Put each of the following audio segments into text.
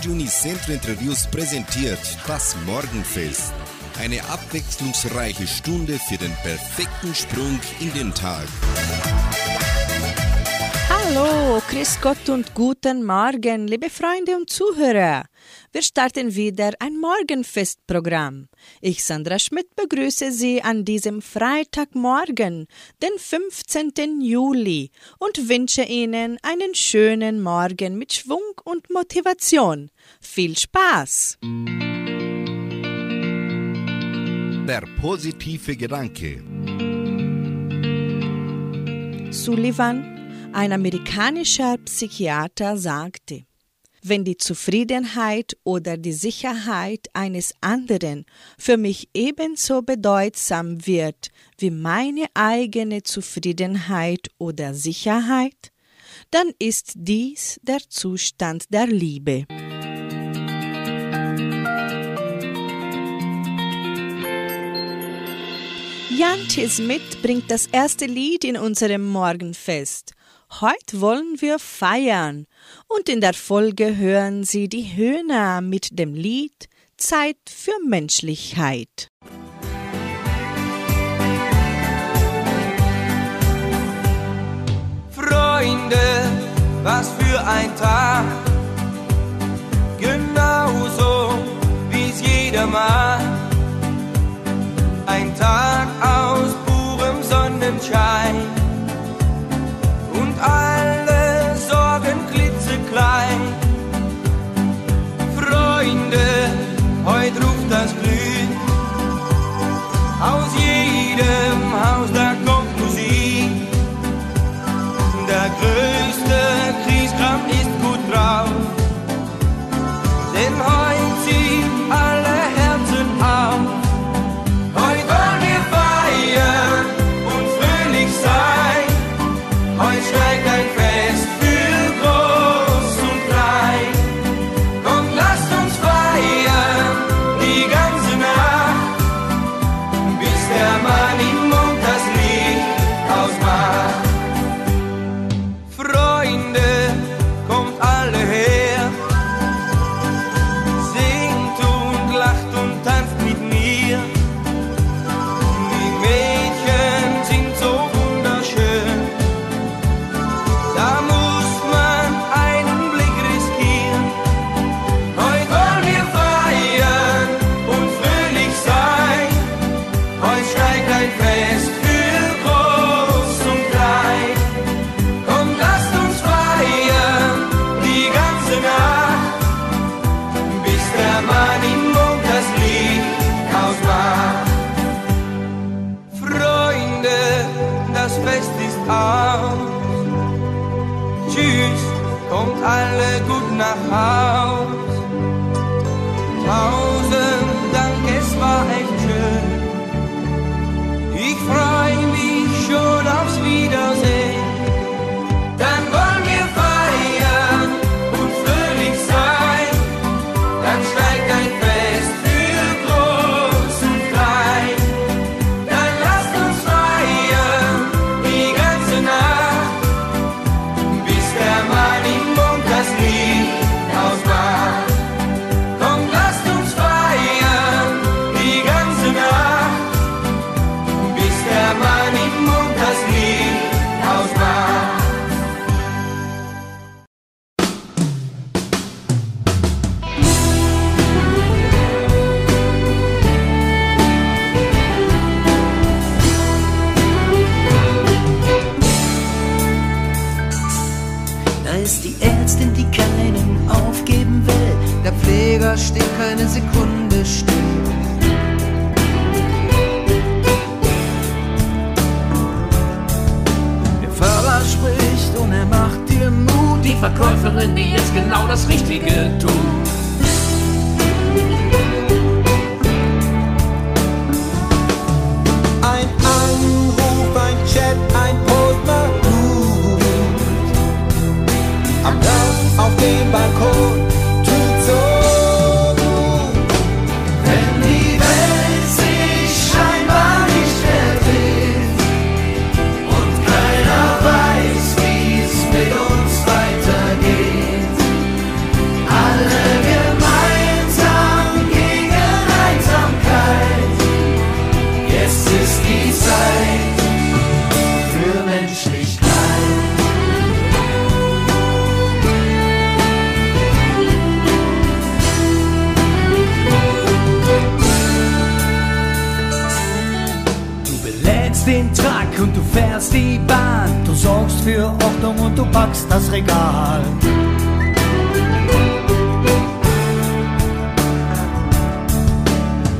Radio Unicentro Interviews präsentiert das Morgenfest. Eine abwechslungsreiche Stunde für den perfekten Sprung in den Tag. Hallo, Chris Gott und guten Morgen, liebe Freunde und Zuhörer. Wir starten wieder ein Morgenfestprogramm. Ich, Sandra Schmidt, begrüße Sie an diesem Freitagmorgen, den 15. Juli, und wünsche Ihnen einen schönen Morgen mit Schwung und Motivation. Viel Spaß! Der positive Gedanke. Sullivan, ein amerikanischer Psychiater, sagte, wenn die Zufriedenheit oder die Sicherheit eines anderen für mich ebenso bedeutsam wird wie meine eigene Zufriedenheit oder Sicherheit, dann ist dies der Zustand der Liebe. Jan T. Smith bringt das erste Lied in unserem Morgenfest. Heute wollen wir feiern und in der Folge hören Sie die Höhner mit dem Lied Zeit für Menschlichkeit. Freunde, was für ein Tag, genauso wie es jeder mag. Ein Tag aus purem Sonnenschein heute ruft fährst die Bahn. Du sorgst für Ordnung und du packst das Regal.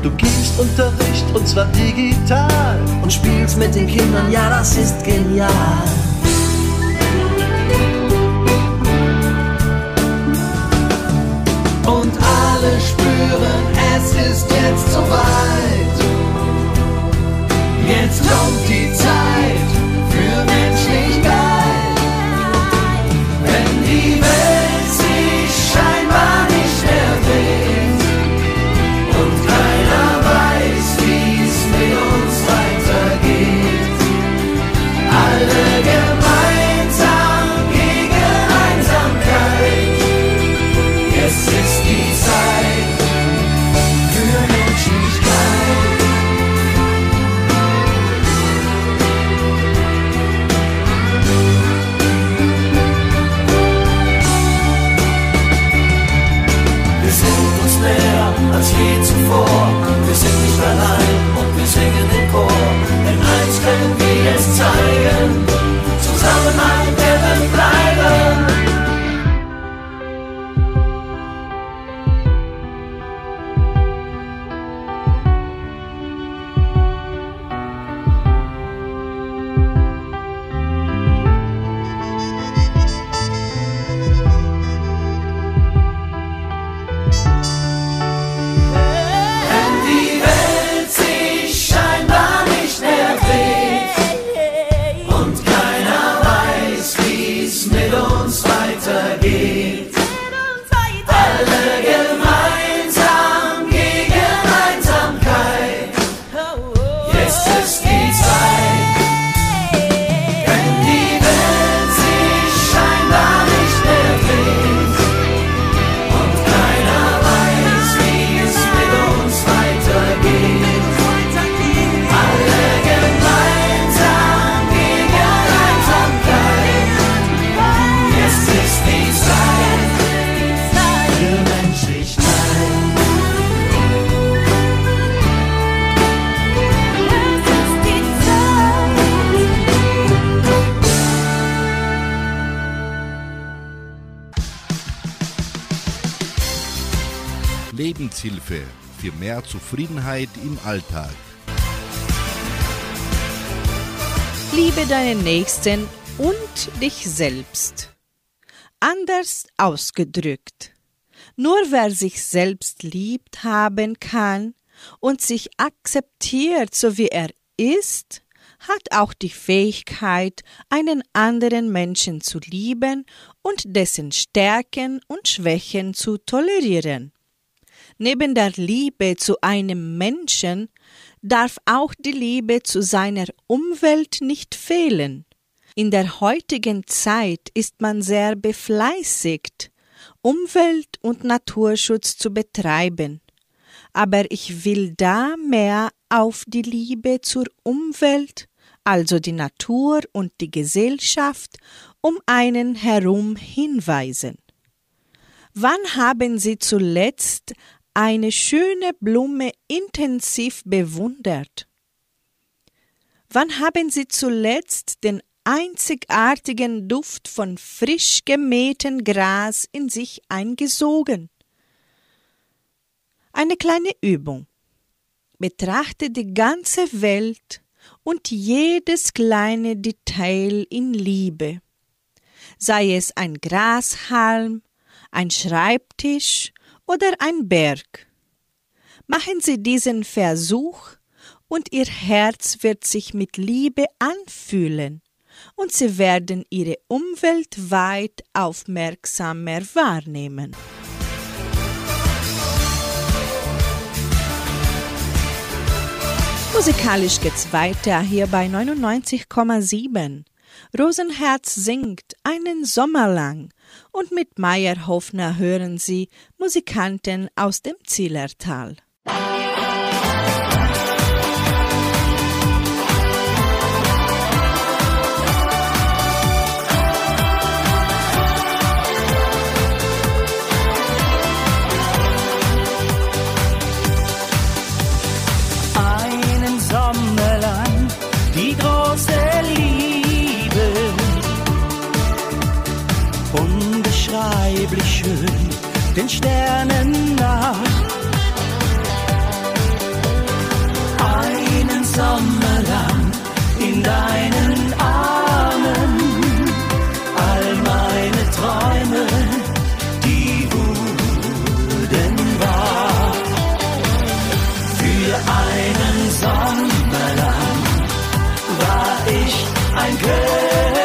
Du gibst Unterricht und zwar digital und spielst mit den Kindern, ja, das ist genial. Und alle spüren, es ist jetzt soweit. Jetzt kommt die Zeit Alle Lebenshilfe für mehr Zufriedenheit im Alltag. Liebe deinen Nächsten und dich selbst. Anders ausgedrückt. Nur wer sich selbst liebt haben kann und sich akzeptiert, so wie er ist, hat auch die Fähigkeit, einen anderen Menschen zu lieben und dessen Stärken und Schwächen zu tolerieren. Neben der Liebe zu einem Menschen darf auch die Liebe zu seiner Umwelt nicht fehlen. In der heutigen Zeit ist man sehr befleißigt, Umwelt- und Naturschutz zu betreiben. Aber ich will da mehr auf die Liebe zur Umwelt, also die Natur und die Gesellschaft um einen herum hinweisen. Wann haben Sie zuletzt eine schöne Blume intensiv bewundert? Wann haben Sie zuletzt den einzigartigen Duft von frisch gemähtem Gras in sich eingesogen? Eine kleine Übung. Betrachte die ganze Welt und jedes kleine Detail in Liebe. Sei es ein Grashalm, ein Schreibtisch oder ein Berg. Machen Sie diesen Versuch und Ihr Herz wird sich mit Liebe anfühlen und Sie werden Ihre Umwelt weit aufmerksamer wahrnehmen. Musikalisch geht's weiter hier bei 99,7. Rosenherz singt einen Sommer lang und mit Meier Hofner hören Sie Musikanten aus dem Zillertal. Den Sternen nach. Einen Sommer lang in deinen Armen, all meine Träume, die wurden wahr. Für einen Sommer lang war ich ein König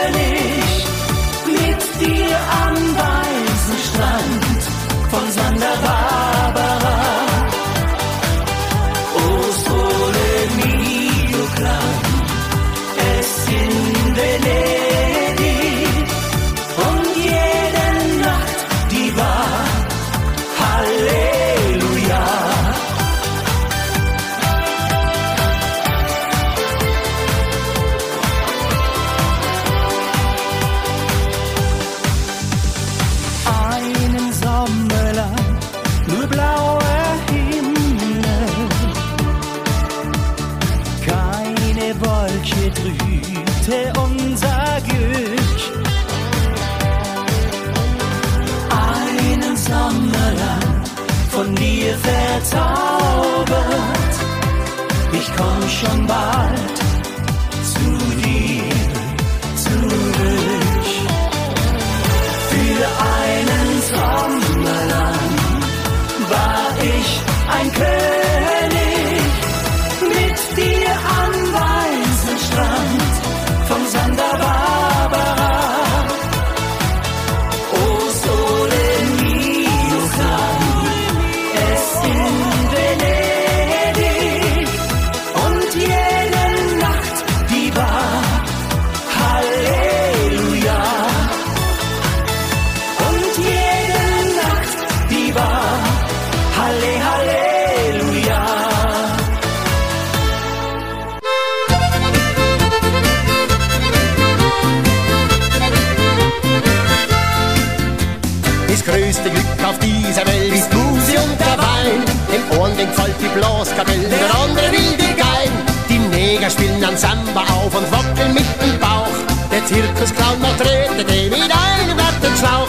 Das größte Glück auf dieser Welt ist Muse und der Wein. Dem Ohren den gefällt die Blaskapelle, der andere will die Gein. Die Neger spielen an Samba auf und wackeln mit dem Bauch. Der Zirkusclown trete den mit einem Schlauch.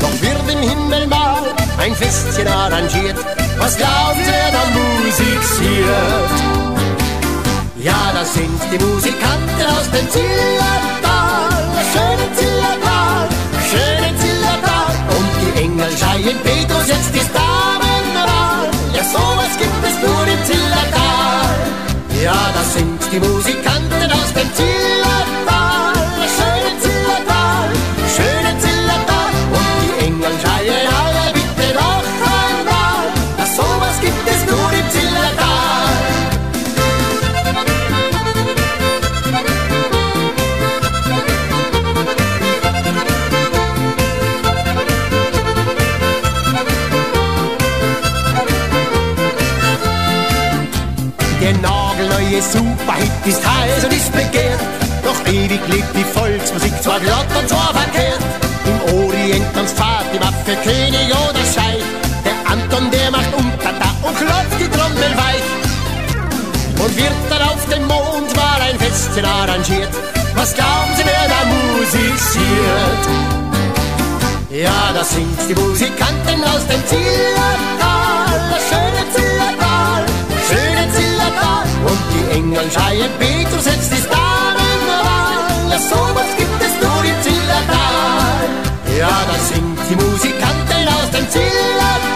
Doch wird im Himmel mal ein Festchen arrangiert. Was glaubt wer da musiziert? Ja, das sind die Musikanten aus dem Zillertal, schöne Zillertal, Engel schreien Petrus, jetzt ist Damenwahl. Ja, sowas gibt es nur im Zillertal. Ja, das sind die Musikanten aus dem Zillertal, nagelneue Superhit ist heiß und ist begehrt. Doch ewig lebt die Volksmusik, zwar glatt und zwar verkehrt. Im Orient tanzt Fatima für König oder Scheich. Der Anton, der macht Umtata und klopft die Trommel weich. Und wird dann auf dem Mond mal ein Festchen arrangiert. Was glauben Sie, wer da musiziert? Ja, das sind die Musikanten aus dem Zillertal, das schöne Zillertal, schöne Zillertal. Und die Engel schreien, Petrus, jetzt ist Damenwahl. Ja, sowas gibt es nur im Zillertal. Ja, das sind die Musikanten aus dem Zillertal,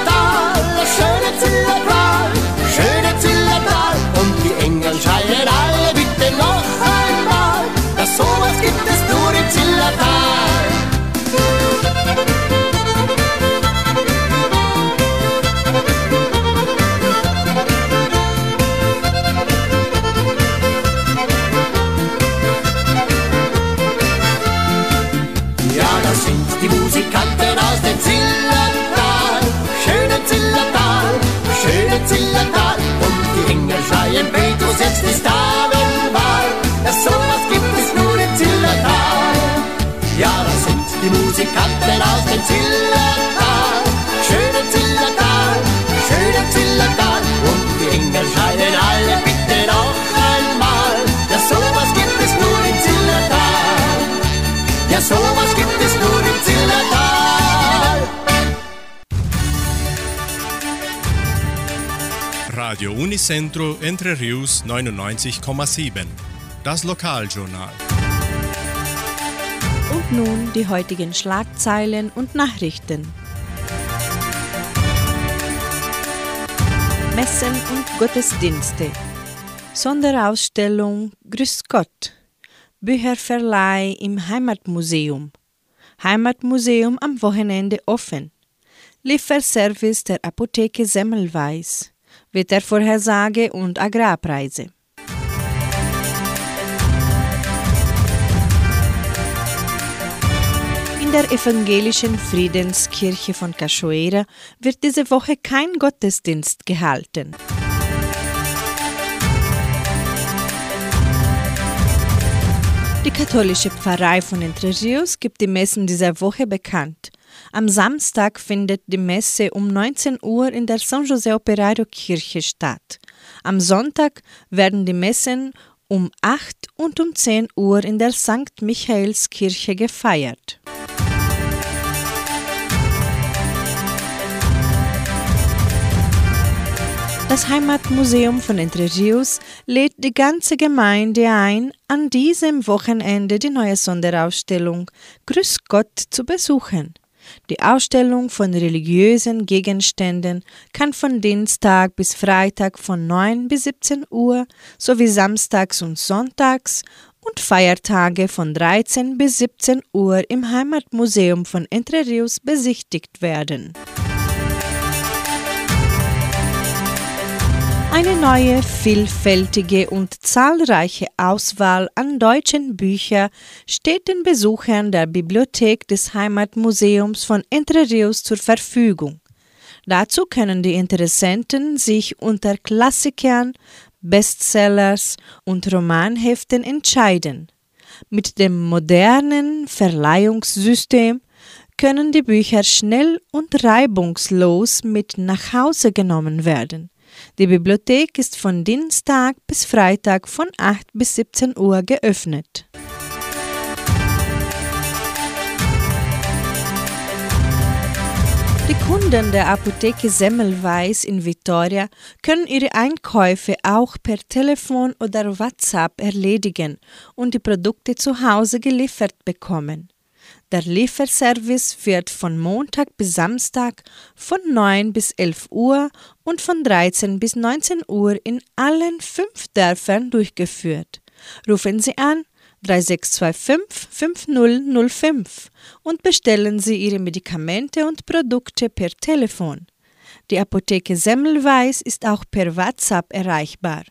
Unicentro Entre Rius 99,7. Das Lokaljournal. Und nun die heutigen Schlagzeilen und Nachrichten. Messen und Gottesdienste. Sonderausstellung Grüß Gott. Bücherverleih im Heimatmuseum. Heimatmuseum am Wochenende offen. Lieferservice der Apotheke Semmelweis. Wettervorhersage und Agrarpreise. In der evangelischen Friedenskirche von Cachoeira wird diese Woche kein Gottesdienst gehalten. Die katholische Pfarrei von Entre Rios gibt die Messen dieser Woche bekannt. Am Samstag findet die Messe um 19 Uhr in der San José Operario Kirche statt. Am Sonntag werden die Messen um 8 und um 10 Uhr in der St. Michaelskirche gefeiert. Das Heimatmuseum von Entre Rios lädt die ganze Gemeinde ein, an diesem Wochenende die neue Sonderausstellung Grüß Gott zu besuchen. Die Ausstellung von religiösen Gegenständen kann von Dienstag bis Freitag von 9 bis 17 Uhr sowie samstags und sonntags und Feiertage von 13 bis 17 Uhr im Heimatmuseum von Entre Rios besichtigt werden. Eine neue, vielfältige und zahlreiche Auswahl an deutschen Büchern steht den Besuchern der Bibliothek des Heimatmuseums von Entre Rios zur Verfügung. Dazu können die Interessenten sich unter Klassikern, Bestsellers und Romanheften entscheiden. Mit dem modernen Verleihungssystem können die Bücher schnell und reibungslos mit nach Hause genommen werden. Die Bibliothek ist von Dienstag bis Freitag von 8 bis 17 Uhr geöffnet. Die Kunden der Apotheke Semmelweis in Vitoria können ihre Einkäufe auch per Telefon oder WhatsApp erledigen und die Produkte zu Hause geliefert bekommen. Der Lieferservice wird von Montag bis Samstag von 9 bis 11 Uhr und von 13 bis 19 Uhr in allen fünf Dörfern durchgeführt. Rufen Sie an 3625 5005 und bestellen Sie Ihre Medikamente und Produkte per Telefon. Die Apotheke Semmelweis ist auch per WhatsApp erreichbar.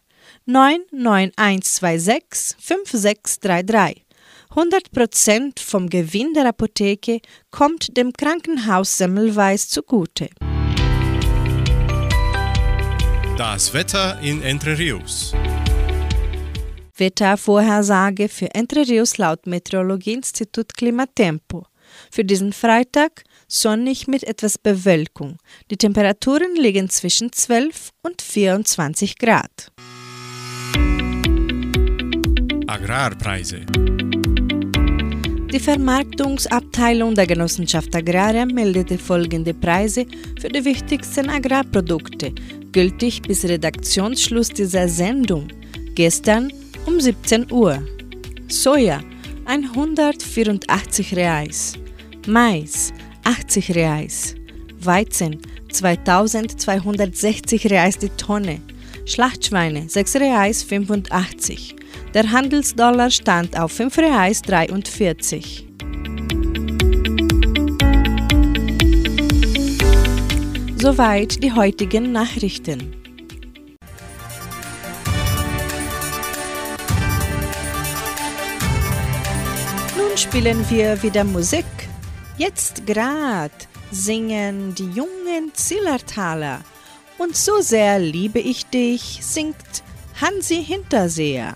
99126 5633 100% vom Gewinn der Apotheke kommt dem Krankenhaus Semmelweis zugute. Das Wetter in Entre Rios. Wettervorhersage für Entre Rios laut Meteorologieinstitut Klimatempo. Für diesen Freitag sonnig mit etwas Bewölkung. Die Temperaturen liegen zwischen 12 und 24 Grad. Agrarpreise. Die Vermarktungsabteilung der Genossenschaft Agraria meldete folgende Preise für die wichtigsten Agrarprodukte, gültig bis Redaktionsschluss dieser Sendung, gestern um 17 Uhr. Soja 184 Reais, Mais 80 Reais, Weizen 2260 Reais die Tonne, Schlachtschweine 6 Reais 85, der Handelsdollar stand auf 5 Reais 43. Soweit die heutigen Nachrichten. Nun spielen wir wieder Musik. Jetzt grad singen die jungen Zillertaler. Und so sehr liebe ich dich, singt Hansi Hinterseher.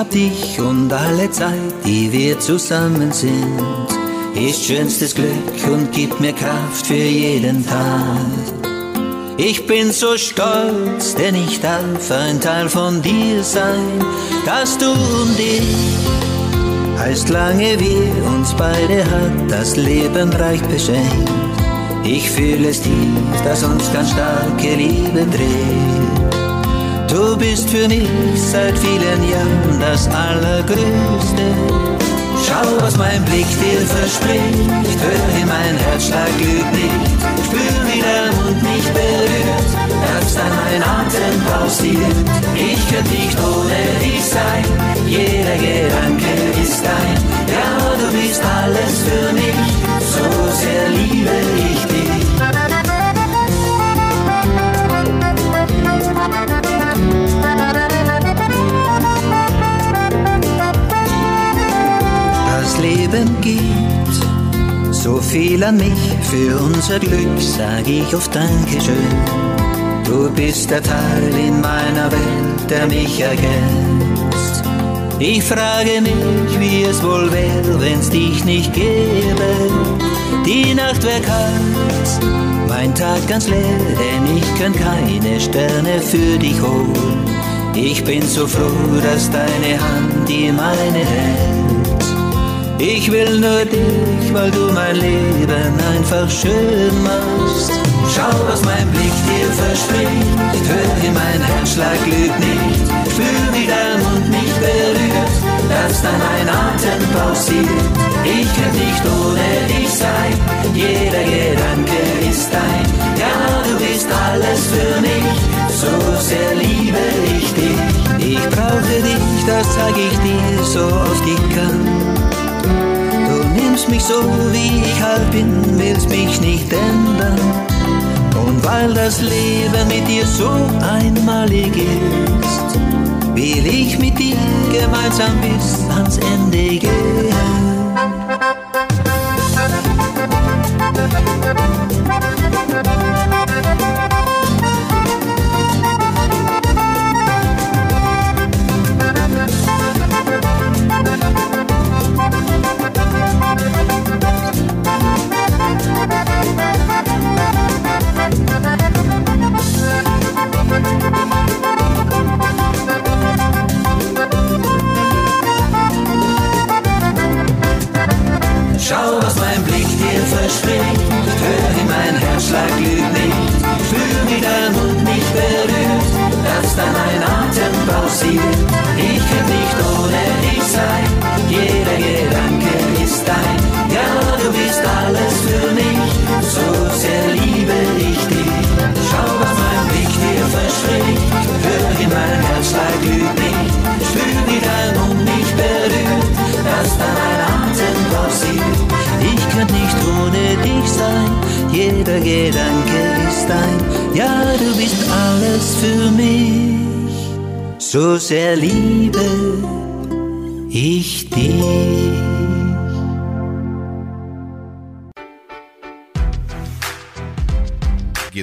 Hab dich und alle Zeit, die wir zusammen sind, ist schönstes Glück und gibt mir Kraft für jeden Tag. Ich bin so stolz, denn ich darf ein Teil von dir sein, dass du und ich heißt lange wir uns beide hat das Leben reich beschenkt. Ich fühle es tief, dass uns ganz starke Liebe dreht. Du bist für mich seit vielen Jahren das Allergrößte. Schau, was mein Blick dir verspricht, hör in mein Herzschlag glüht nicht. Spür, wie der Mund mich berührt, dass dann mein Atem pausiert. Ich könnte nicht ohne dich sein, jeder Gedanke ist dein. So viel an mich, für unser Glück sag ich oft Dankeschön. Du bist der Teil in meiner Welt, der mich ergänzt. Ich frage mich, wie es wohl wäre, wenn's dich nicht gäbe. Die Nacht wär kalt, mein Tag ganz leer, denn ich kann keine Sterne für dich holen. Ich bin so froh, dass deine Hand die meine hält. Ich will nur dich, weil du mein Leben einfach schön machst. Schau, was mein Blick dir verspricht, hör in mein Herzschlag glüht nicht. Spür, wie dein Mund mich berührt, dass dann ein Atem pausiert. Ich könnte nicht ohne dich sein, jeder Gedanke ist dein. Ja, du bist alles für mich, so sehr liebe ich dich. Ich brauche dich, das sag ich dir so oft ich kann. Nimmst mich so, wie ich halt bin, willst mich nicht ändern. Und weil das Leben mit dir so einmalig ist, will ich mit dir gemeinsam bis ans Ende gehen. Schau,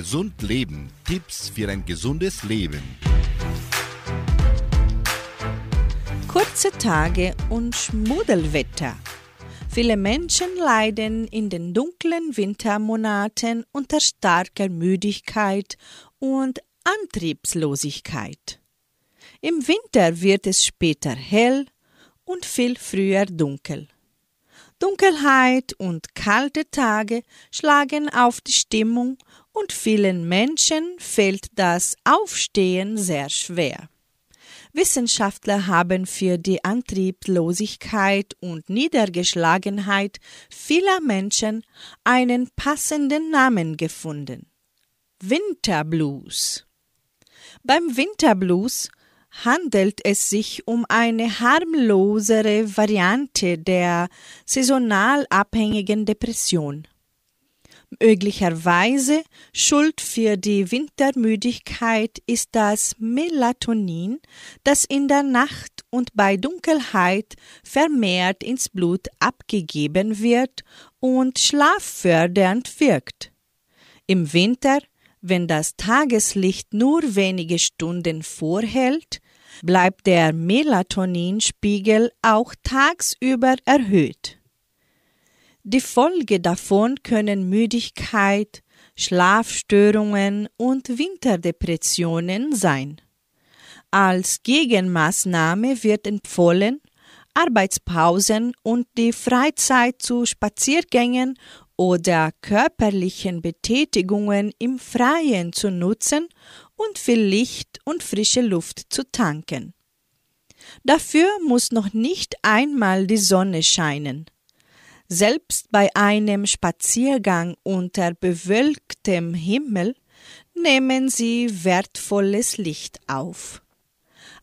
Gesund Leben. Tipps für ein gesundes Leben. Kurze Tage und Schmuddelwetter. Viele Menschen leiden in den dunklen Wintermonaten unter starker Müdigkeit und Antriebslosigkeit. Im Winter wird es später hell und viel früher dunkel. Dunkelheit und kalte Tage schlagen auf die Stimmung und vielen Menschen fällt das Aufstehen sehr schwer. Wissenschaftler haben für die Antriebslosigkeit und Niedergeschlagenheit vieler Menschen einen passenden Namen gefunden. Winterblues. Beim Winterblues handelt es sich um eine harmlosere Variante der saisonal abhängigen Depression. Möglicherweise Schuld für die Wintermüdigkeit ist das Melatonin, das in der Nacht und bei Dunkelheit vermehrt ins Blut abgegeben wird und schlaffördernd wirkt. Im Winter, wenn das Tageslicht nur wenige Stunden vorhält, bleibt der Melatoninspiegel auch tagsüber erhöht. Die Folge davon können Müdigkeit, Schlafstörungen und Winterdepressionen sein. Als Gegenmaßnahme wird empfohlen, Arbeitspausen und die Freizeit zu Spaziergängen oder körperlichen Betätigungen im Freien zu nutzen und viel Licht und frische Luft zu tanken. Dafür muss noch nicht einmal die Sonne scheinen. Selbst bei einem Spaziergang unter bewölktem Himmel nehmen sie wertvolles Licht auf.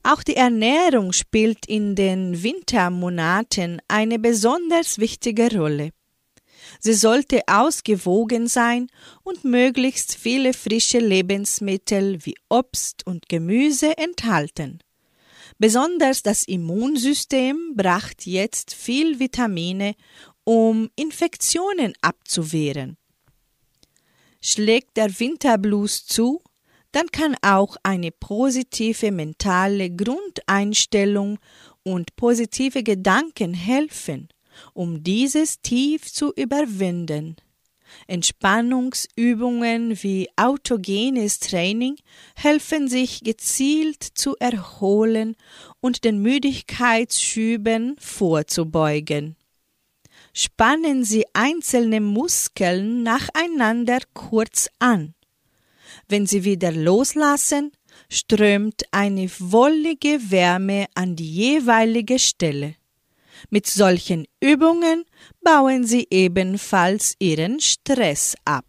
Auch die Ernährung spielt in den Wintermonaten eine besonders wichtige Rolle. Sie sollte ausgewogen sein und möglichst viele frische Lebensmittel wie Obst und Gemüse enthalten. Besonders das Immunsystem bracht jetzt viel Vitamine um Infektionen abzuwehren. Schlägt der Winterblues zu, dann kann auch eine positive mentale Grundeinstellung und positive Gedanken helfen, um dieses tief zu überwinden. Entspannungsübungen wie autogenes Training helfen sich gezielt zu erholen und den Müdigkeitsschüben vorzubeugen spannen Sie einzelne Muskeln nacheinander kurz an. Wenn Sie wieder loslassen, strömt eine wollige Wärme an die jeweilige Stelle. Mit solchen Übungen bauen Sie ebenfalls Ihren Stress ab.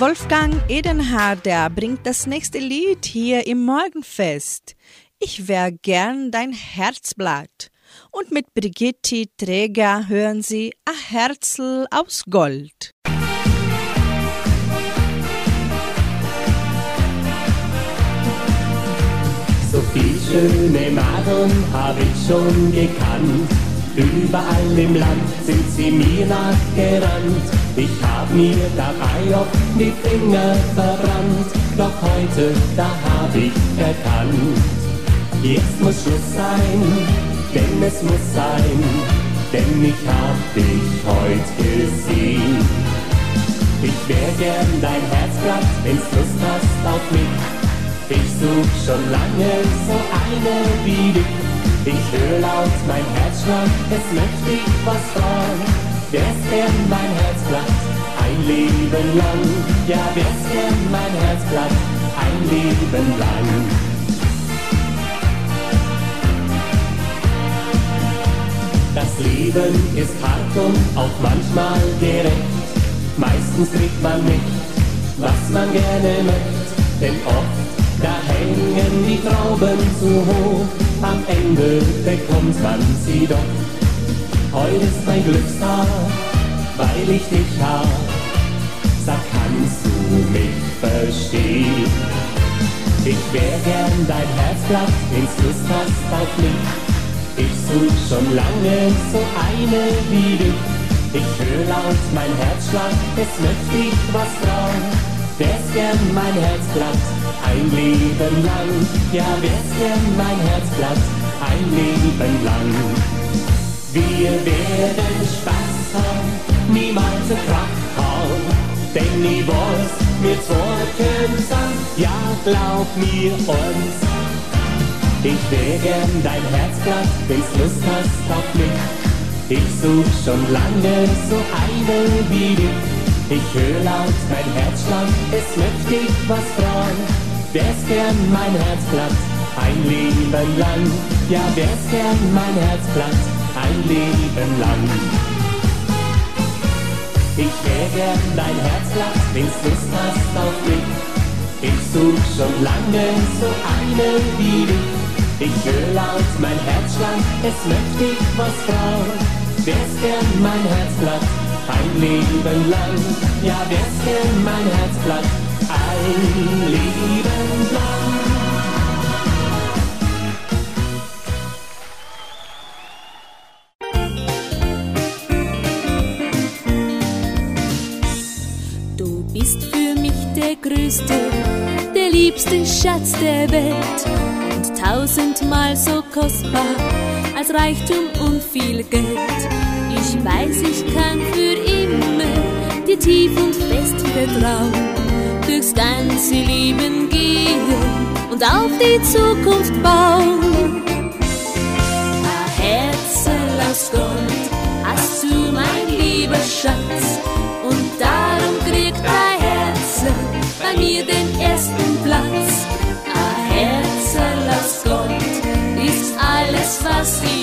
Wolfgang Edenharder bringt das nächste Lied hier im Morgenfest. Ich wär gern dein Herzblatt. Und mit Brigitte Träger hören Sie A Herzl aus Gold. So viel schöne Madeln hab ich schon gekannt. Überall im Land sind sie mir nachgerannt. Ich hab mir dabei oft die Finger verbrannt. Doch heute, da hab ich erkannt Jetzt muss Schluss sein, denn es muss sein, denn ich hab dich heute gesehen. Ich wär gern dein Herzblatt, wenn's Lust hast auf mich. Ich such schon lange so eine wie dich. Ich hör laut mein Herzschlag, es möchte ich was fragen. Wär's gern mein Herzblatt, ein Leben lang. Ja, wär's gern mein Herzblatt, ein Leben lang. Leben ist hart und auch manchmal gerecht. Meistens kriegt man nicht, was man gerne möchte, denn oft da hängen die Trauben zu hoch. Am Ende bekommt man sie doch. Heute ist mein Glückstag, weil ich dich hab. Sag, kannst du mich verstehen? Ich wär gern dein Herzblatt, wenn's Lust hast auf mich. Ich such schon lange so eine wie du. Ich höre laut mein Herzschlag, es möchte ich was fragen. Wär's gern mein Herzblatt, ein Leben lang. Ja, wär's gern mein Herzblatt, ein Leben lang. Wir werden Spaß haben, niemals eine Kraft haben. Denn ich weiß, wir zwei ja, glaub mir uns. Ich wär gern dein Herzblatt, wenn's Lust hast auf mich. Ich such schon lange so eine wie du. Ich hör laut mein Herzschlag, es möchte ich was fragen. Wär's gern mein Herzblatt, ein Leben lang. Ja, wär's gern mein Herzblatt, ein Leben lang. Ich wär gern dein Herzblatt, wenn's Lust hast auf mich. Ich such schon lange so eine wie du. Ich höre laut mein Herzschlag, es möchte ich was fragen. Wär's gern mein Herzblatt, ein Leben lang. Ja, wär's gern mein Herzblatt, ein Leben lang. Du liebste Schatz der Welt und tausendmal so kostbar als Reichtum und viel Geld. Ich weiß, ich kann für immer dir tief und fest vertrauen, durchs ganze Leben gehen und auf die Zukunft bauen. Ein Herz aus Gold hast du, mein lieber Schatz, und darum kriegt dein Herz bei mir den ersten alles, was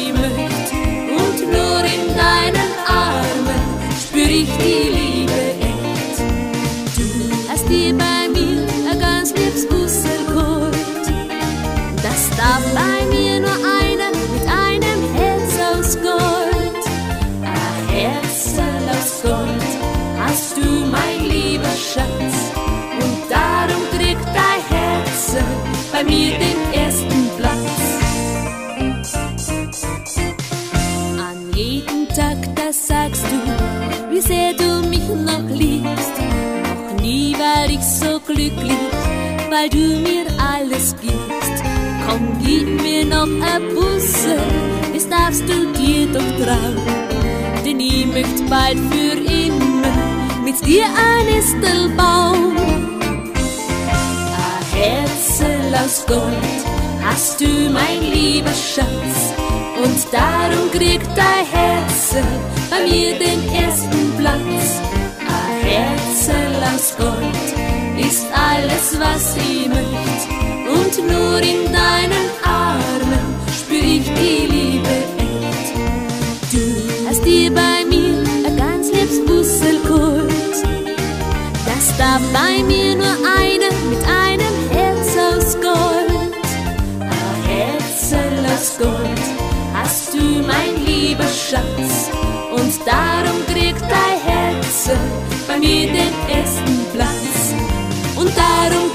noch ein Busse, das darfst du dir doch trauen. Denn ich möchte bald für immer mit dir ein Nestel bauen. Ein Herz aus Gold hast du, mein lieber Schatz. Und darum kriegt dein Herz bei mir den ersten Platz. Ein Herz aus Gold ist alles, was ich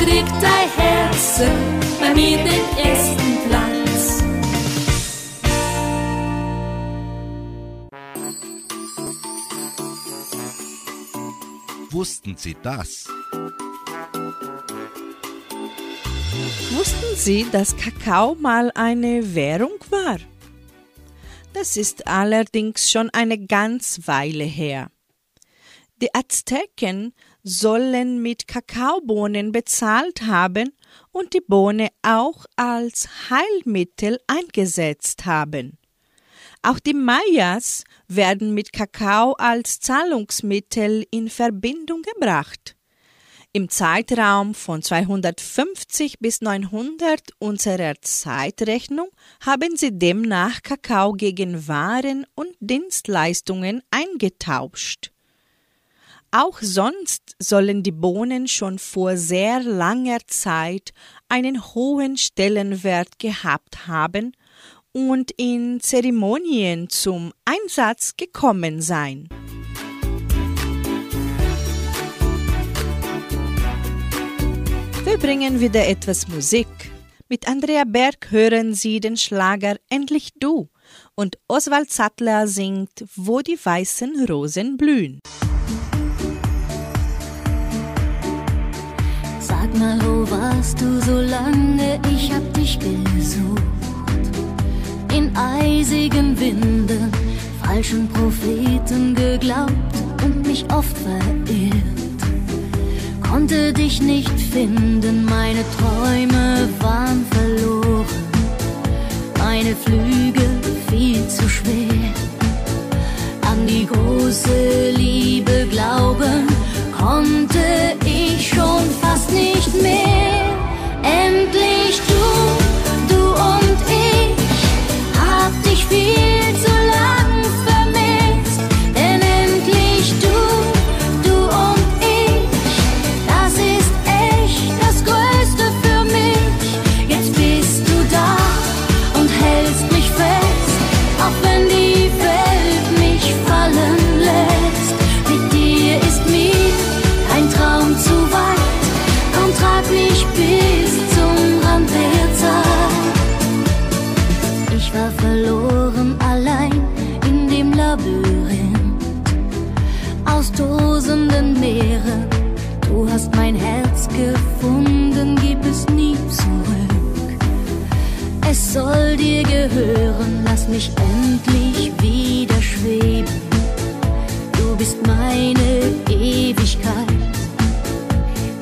kriegt dein Herz bei mir den ersten Platz. Wussten Sie das? Wussten Sie, dass Kakao mal eine Währung war? Das ist allerdings schon eine ganz Weile her. Die Azteken sollen mit Kakaobohnen bezahlt haben und die Bohne auch als Heilmittel eingesetzt haben. Auch die Mayas werden mit Kakao als Zahlungsmittel in Verbindung gebracht. Im Zeitraum von 250 bis 900 unserer Zeitrechnung haben sie demnach Kakao gegen Waren und Dienstleistungen eingetauscht. Auch sonst sollen die Bohnen schon vor sehr langer Zeit einen hohen Stellenwert gehabt haben und in Zeremonien zum Einsatz gekommen sein. Wir bringen wieder etwas Musik. Mit Andrea Berg hören Sie den Schlager Endlich du und Oswald Sattler singt Wo die weißen Rosen blühen. Mal, wo warst du so lange? Ich hab dich gesucht. In eisigen Winden, falschen Propheten geglaubt und mich oft verirrt. Konnte dich nicht finden, meine Träume waren verloren. Meine Flügel viel zu schwer. An die große Liebe glauben konnte ich schon fast nicht mehr. Endlich du, du und ich, hab dich viel zu alles soll dir gehören, lass mich endlich wieder schweben. Du bist meine Ewigkeit.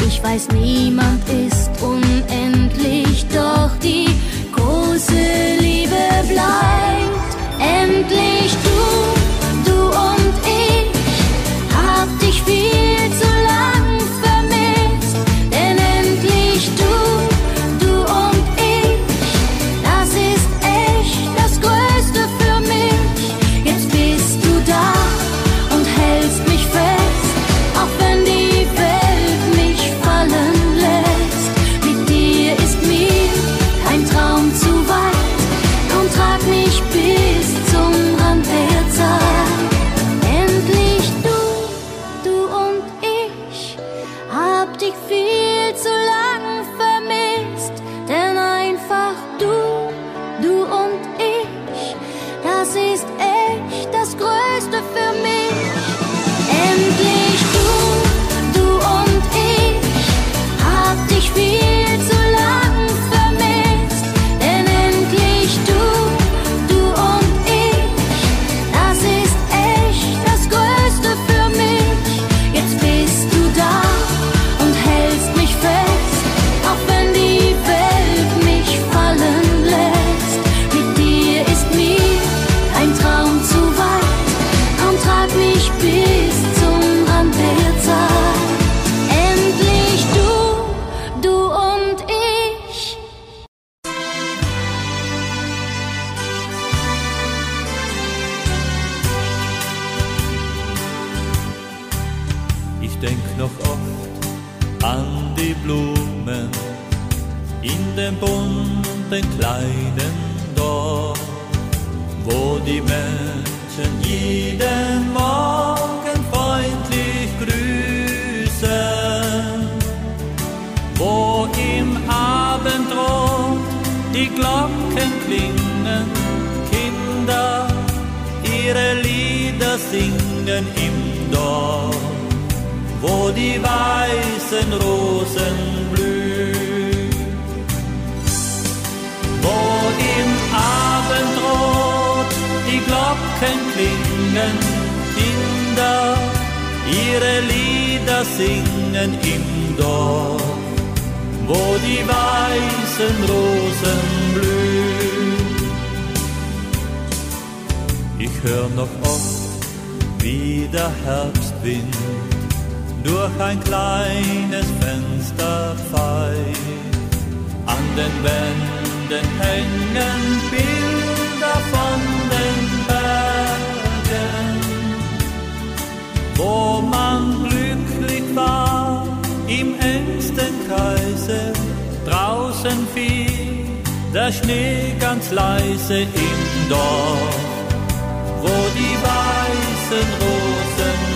Ich weiß, niemand ist unendlich, doch die große Liebe bleibt. Wo im Abendrot. Die Glocken klingen, Kinder ihre Lieder singen im Dorf wo die weißen Rosen blühen, wo im Abendrot die Glocken klingen, Kinder ihre Lieder singen im Dorf, wo die weißen Rosen blühen. Ich hör noch oft, wie der Herbstwind durch ein kleines Fenster pfeift. An den Wänden hängen Bilder von den Bergen, wo man glücklich war im engsten Kreise. Draußen fiel der Schnee ganz leise im Dorf, wo die weißen Rosen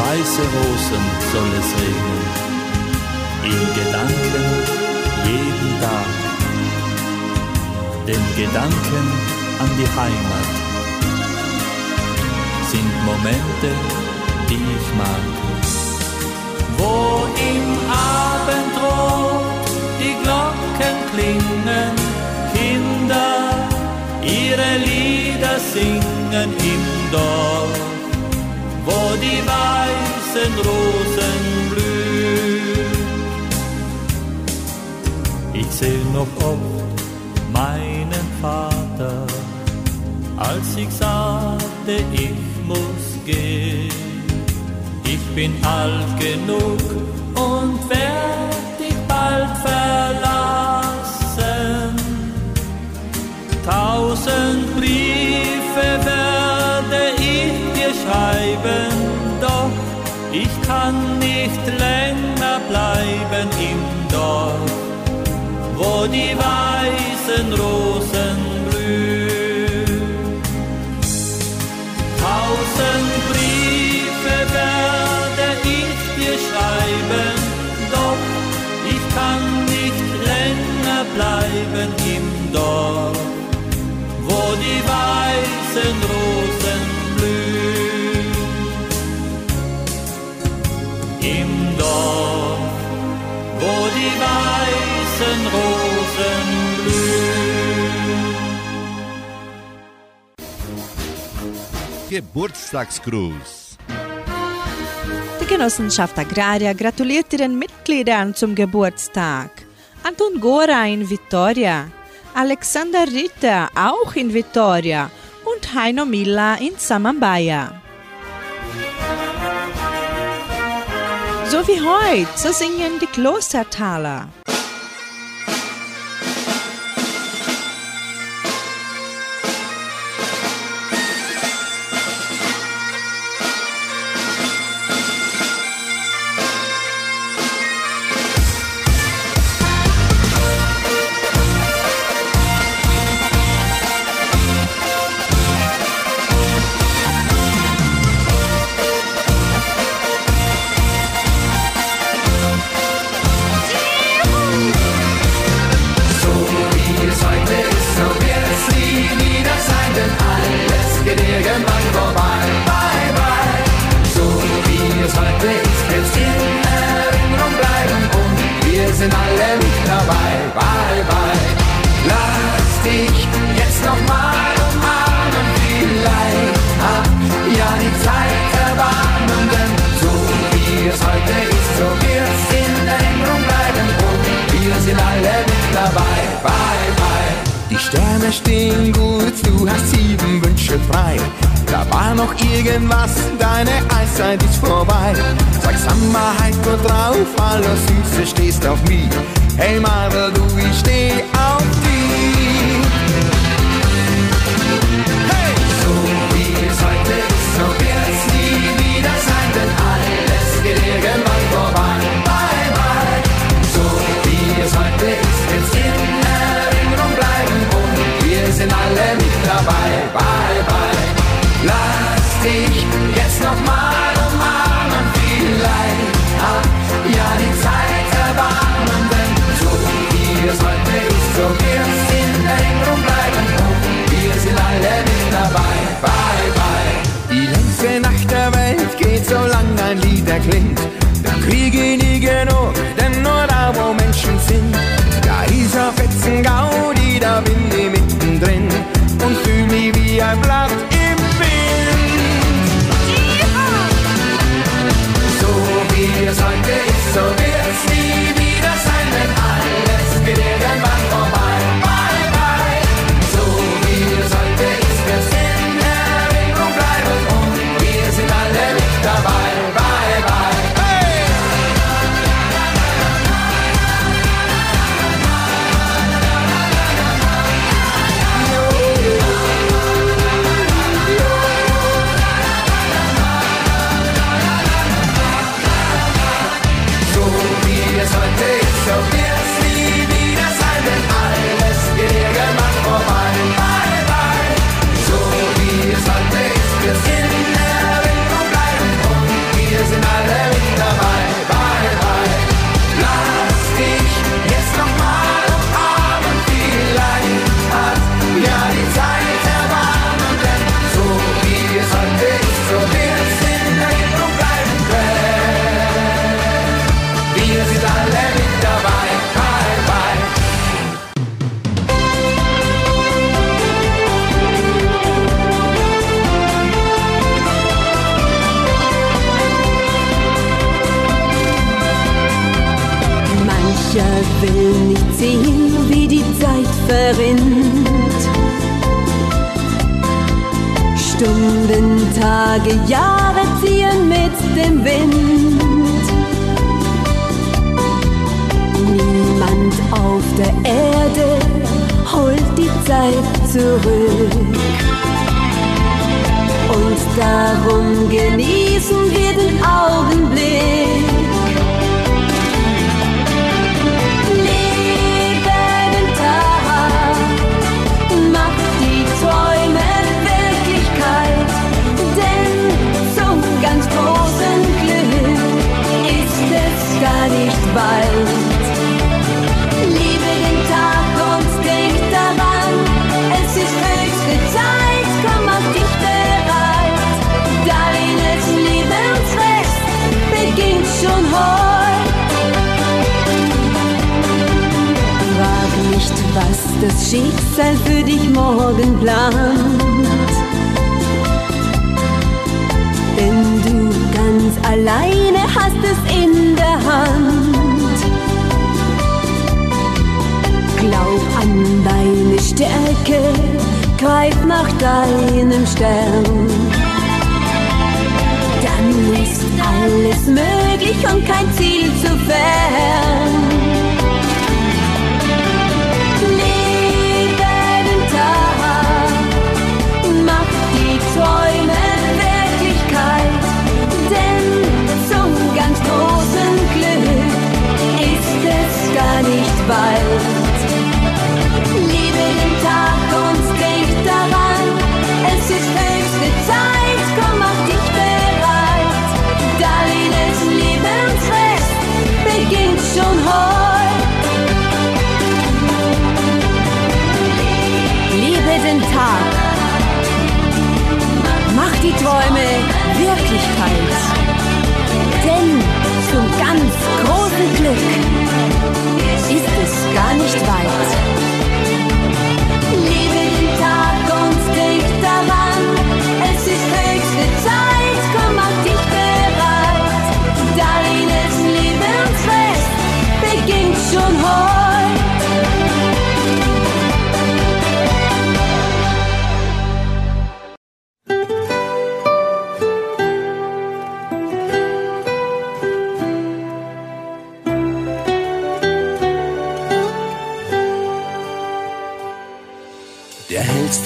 weiße Rosen soll es regnen, in Gedanken jeden Tag, denn Gedanken an die Heimat sind Momente, die ich mag. Wo im Abendrot die Glocken klingen, Kinder ihre Lieder singen im Dorf wo die weißen Rosen blühen. Ich seh noch oft meinen Vater, als ich sagte, ich muss gehen. Ich bin alt genug und werd dich bald verlassen. Tausend Briefe werde ich dir schreiben, doch ich kann nicht länger bleiben im Dorf, wo die weißen Rosen Dorf, wo die weißen Rosen blühen. Im Dorf, wo die weißen Rosen blühen. Geburtstagsgruß. Die Genossenschaft Agraria gratuliert ihren Mitgliedern zum Geburtstag. Anton Gora in Vitoria, Alexander Ritter auch in Vitoria und Heino Miller in Samambaya. So wie heute, so singen die Klostertaler.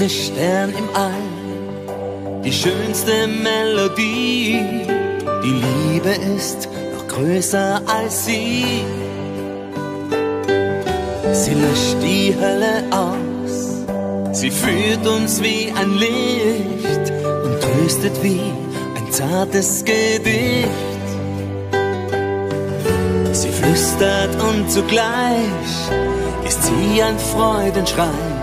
Hellste Stern im All, die schönste Melodie. Die Liebe ist noch größer als sie. Sie löscht die Hölle aus, sie führt uns wie ein Licht und tröstet wie ein zartes Gedicht. Sie flüstert und zugleich ist sie ein Freudenschrei.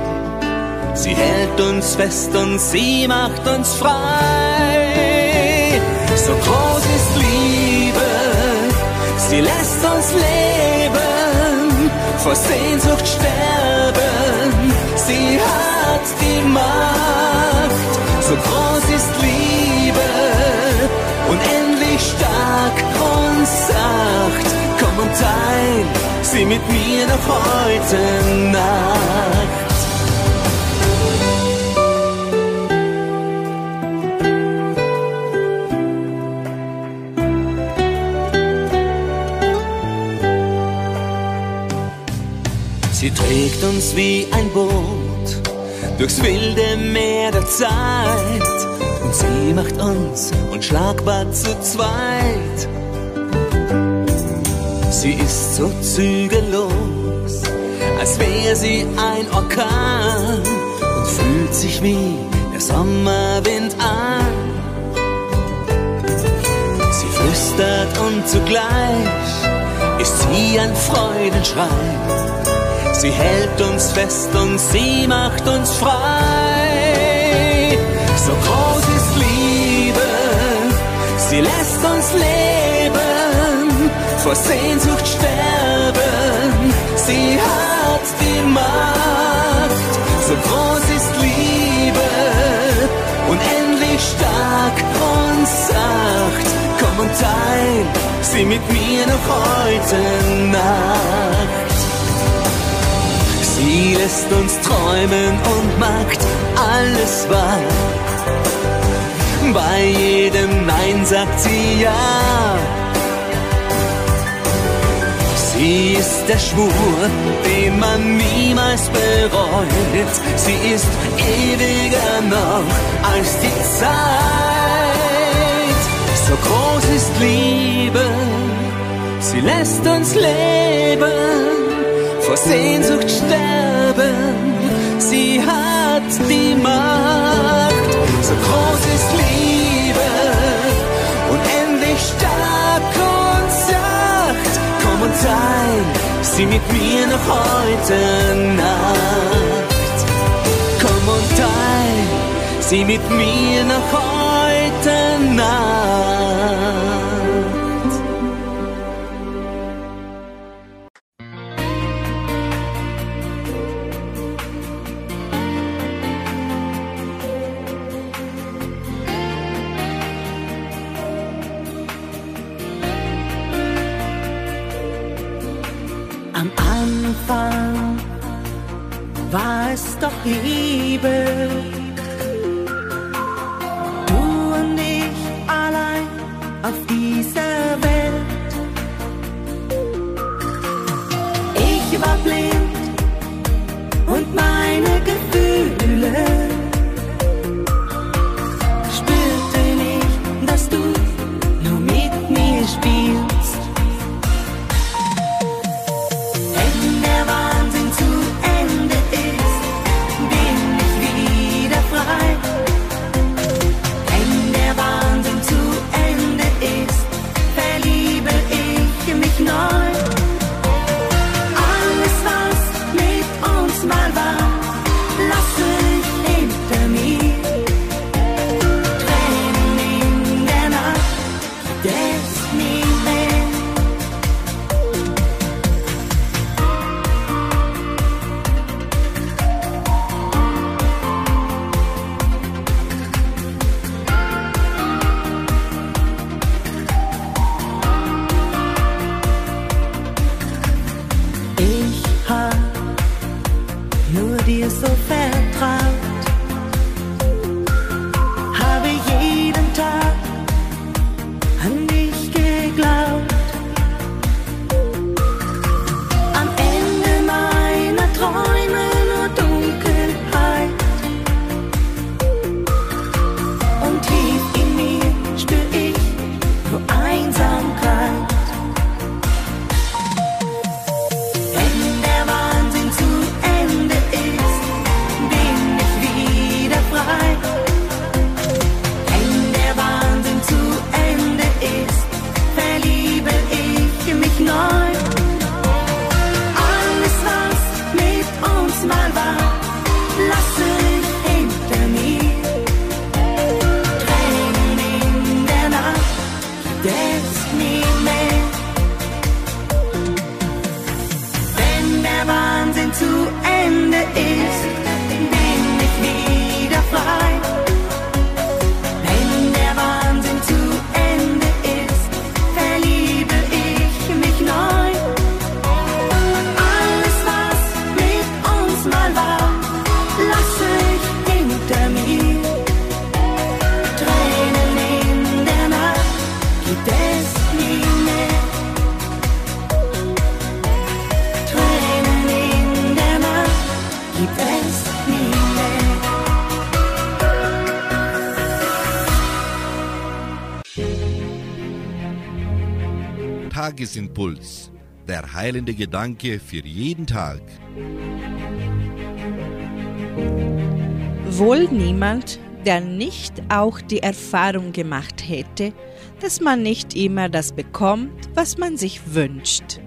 Sie hält uns fest und sie macht uns frei. So groß ist Liebe, sie lässt uns leben, vor Sehnsucht sterben. Sie hat die Macht. So groß ist Liebe, unendlich stark und sacht. Komm und teil sie mit mir noch heute Nacht. Sie trägt uns wie ein Boot durchs wilde Meer der Zeit und sie macht uns unschlagbar zu zweit. Sie ist so zügellos, als wäre sie ein Orkan und fühlt sich wie der Sommerwind an. Sie flüstert und zugleich ist sie ein Freudenschrei. Sie hält uns fest und sie macht uns frei. So groß ist Liebe, sie lässt uns leben, vor Sehnsucht sterben. Sie hat die Macht. So groß ist Liebe, unendlich stark und sacht. Komm und teil sie mit mir noch heute Nacht. Sie lässt uns träumen und macht alles wahr. Bei jedem Nein sagt sie ja. Sie ist der Schwur, den man niemals bereut. Sie ist ewiger noch als die Zeit. So groß ist Liebe, sie lässt uns leben vor Sehnsucht sterben. Sie hat die Macht. So groß ist Liebe, unendlich stark und sacht. Komm und teil sie mit mir noch heute Nacht. Komm und teil sie mit mir noch heute Nacht. Tagesimpuls. Der heilende Gedanke für jeden Tag. Wohl niemand, der nicht auch die Erfahrung gemacht hätte, dass man nicht immer das bekommt, was man sich wünscht.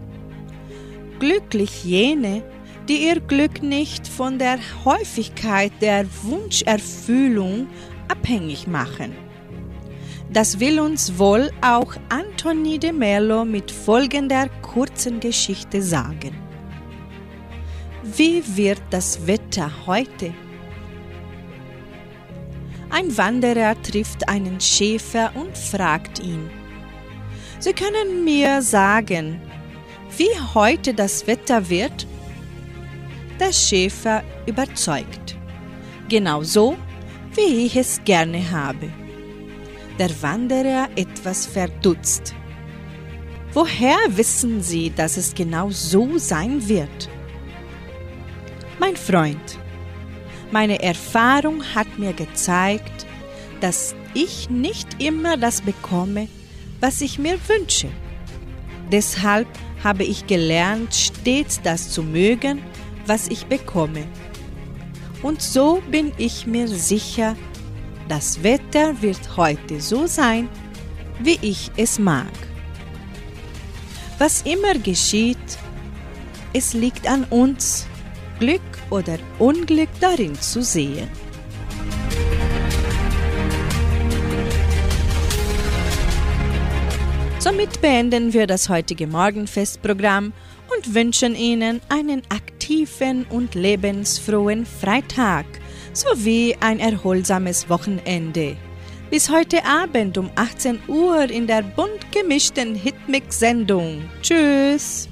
Glücklich jene, die ihr Glück nicht von der Häufigkeit der Wunscherfüllung abhängig machen. Das will uns wohl auch Anthony de Mello mit folgender kurzen Geschichte sagen. Wie wird das Wetter heute? Ein Wanderer trifft einen Schäfer und fragt ihn, Sie können mir sagen, wie heute das Wetter wird? Der Schäfer überzeugt, genau so, wie ich es gerne habe. Der Wanderer etwas verdutzt. Woher wissen Sie, dass es genau so sein wird? Mein Freund, meine Erfahrung hat mir gezeigt, dass ich nicht immer das bekomme, was ich mir wünsche. Deshalb habe ich gelernt, stets das zu mögen, was ich bekomme. Und so bin ich mir sicher, das Wetter wird heute so sein, wie ich es mag. Was immer geschieht, es liegt an uns, Glück oder Unglück darin zu sehen. Somit beenden wir das heutige Morgenfestprogramm und wünschen Ihnen einen aktiven und lebensfrohen Freitag sowie ein erholsames Wochenende. Bis heute Abend um 18 Uhr in der bunt gemischten Hitmix-Sendung. Tschüss!